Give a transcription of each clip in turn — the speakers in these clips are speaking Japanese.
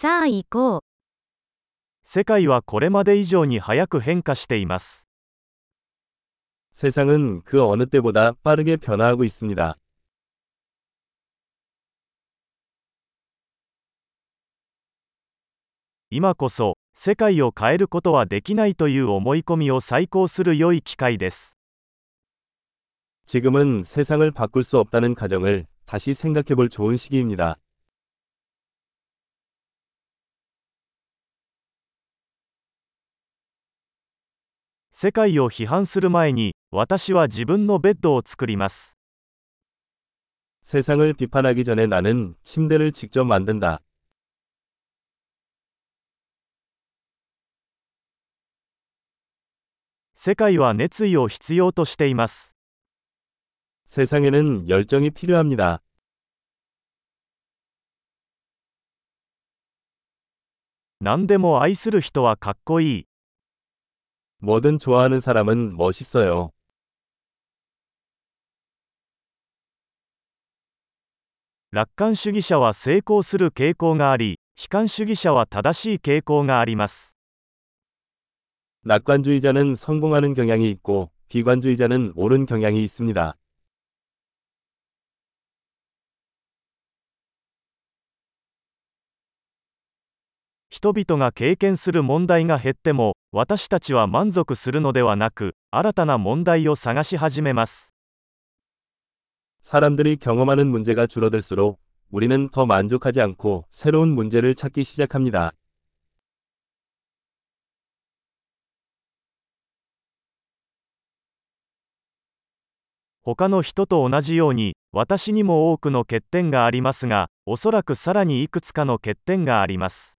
さあ行こう。世界はこれまで以上に早く変化しています。 세상은 그 어느 때보다 빠르게 변화하고 있습니다. 今こそ、世界を変えることはできないという思い込みを再考する良い機会です。 지금은 세상을 바꿀 수 없다는 가정을 다시 생각해 볼 좋은 시기입니다. 世界を批判する前に、私は自分のベッドを作ります。 세상을 비판하기 전에 나는 침대를 직접 만든다. 世界は熱意を必要としています。 세상에는 열정이 필요합니다. 何でも愛する人はかっこいい。 뭐든 좋아하는 사람은 멋있어요. 楽観主義者は成功する傾向があり、悲観主義者は正しい傾向があります。 낙관주의자는 성공하는 경향이 있고 비관주의자는 옳은 경향이 있습니다. 人々が経験する問題が減っても、私たちは満足するのではなく、新たな問題を探し始めます。 사람들이 경험하는 문제가 줄어들수록 우리는 더 만족하지 않고 새로운 문제를 찾기 시작합니다. 他の人と同じように、私にも多くの欠点がありますが、おそらくさらにいくつかの欠点があります。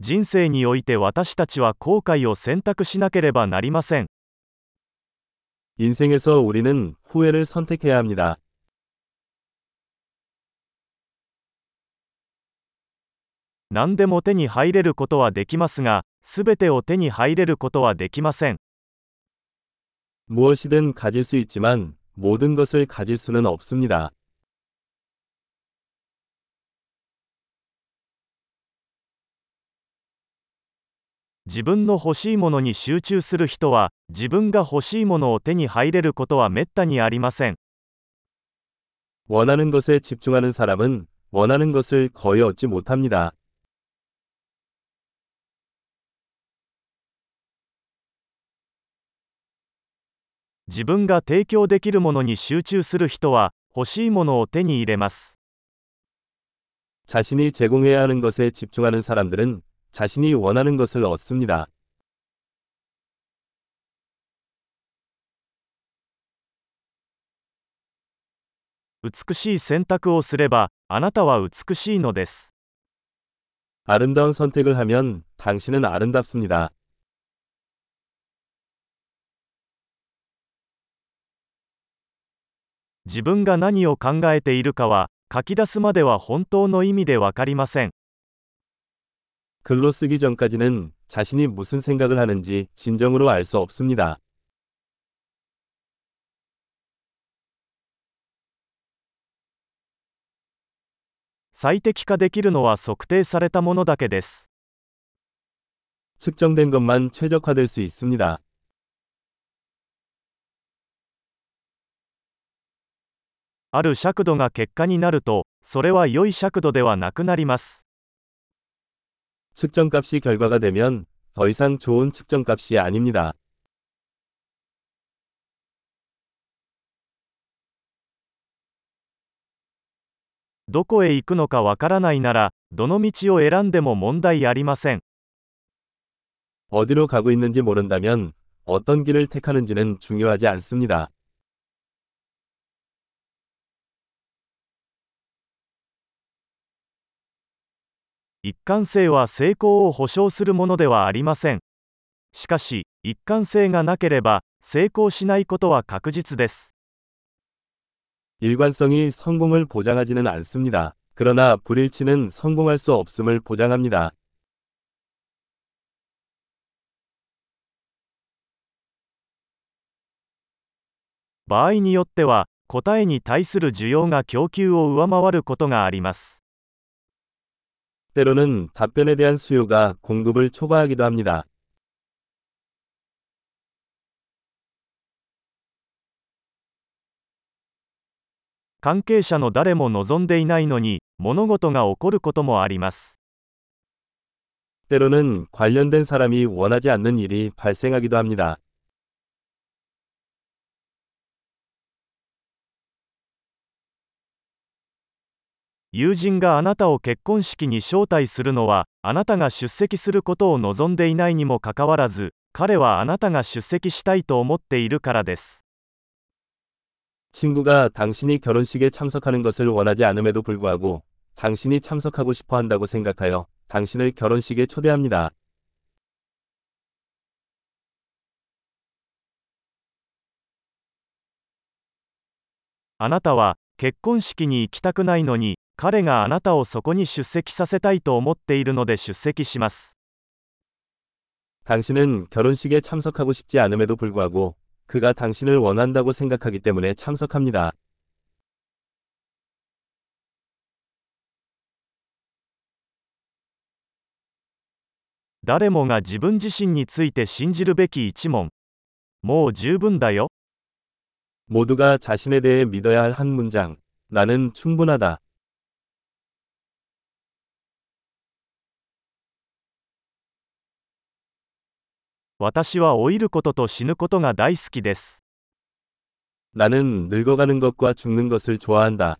人生において私たちは後悔を選択しなければなりません。 인생에서 우리는 후회를 선택해야 합니다. 何でも手に入れることはできますが、すべてを手に入れることはできません。 무엇이든 가질 수 있지만 모든 것을 가질 수는 없습니다. 自分の欲しいものに集中する人は、自分が欲しいものを手に入れることはめったにありません。 원하는 것에 집중하는 사람은 원하는 것을 거의 얻지 못합니다. 自分が提供できるものに集中する人は、欲しいものを手に入れます。 자신이 제공해야 하는 것에 집중하는 사람들은 자신이 원하는 것을 얻습니다. 美しい選択をすれば、あなたは美しいのです。 아름다운 선택을 하면 당신은 아름답습니다. 自分が何を考えているかは、書き出すまでは本当の意味でわかりません。 글로 쓰기 전까지는 자신이 무슨 생각을 하는지 진정으로 알 수 없습니다. 最適化できるのは測定されたものだけです。 측정된 것만 최적화될 수 있습니다. ある尺度が結果になると、それは良い尺度ではなくなります。 측정값이 결과가 되면 더 이상 좋은 측정값이 아닙니다. どこへ行くのかわからないなら、どの道を選んでも問題ありません。 어디로 가고 있는지 모른다면 어떤 길을 택하는지는 중요하지 않습니다. 一貫性は成功を保証するものではありません。しかし、一貫性がなければ、成功しないことは確実です。 일관성이 성공을 보장하지는 않습니다. 그러나 불일치는 성공할 수 없음을 보장합니다. 場合によっては、答えに対する需要が供給を上回ることがあります。 때로는 답변에 대한 수요가 공급을 초과하기도 합니다. 関係者の誰も望んでいないのに、物事が起こることもあります。 때로는 관련된 사람이 원하지 않는 일이 발생하기도 합니다. 友人があなたを結婚式に招待するのは、あなたが出席することを望んでいないにもかかわらず、彼はあなたが出席したいと思っているからです。 친구가 당신이 결혼식에 참석하는 것을 원하지 않음에도 불구하고 당신이 참석하고 싶어 한다고 생각하여 당신을 결혼식에 초대합니다. あなたは 結婚式に行きたくないのに、彼があなたをそこに出席させたいと思っているので出席します。 당신은 결혼식에 참석하고 싶지 않음에도 불구하고 그가 당신을 원한다고 생각하기 때문에 참석합니다. 誰もが自分自身について信じるべき一問。もう十分だよ。 모두가 자신에 대해 믿어야 할 한 문장. 나는 충분하다. 나는 늙어가는 것과 죽는 것을 좋아한다.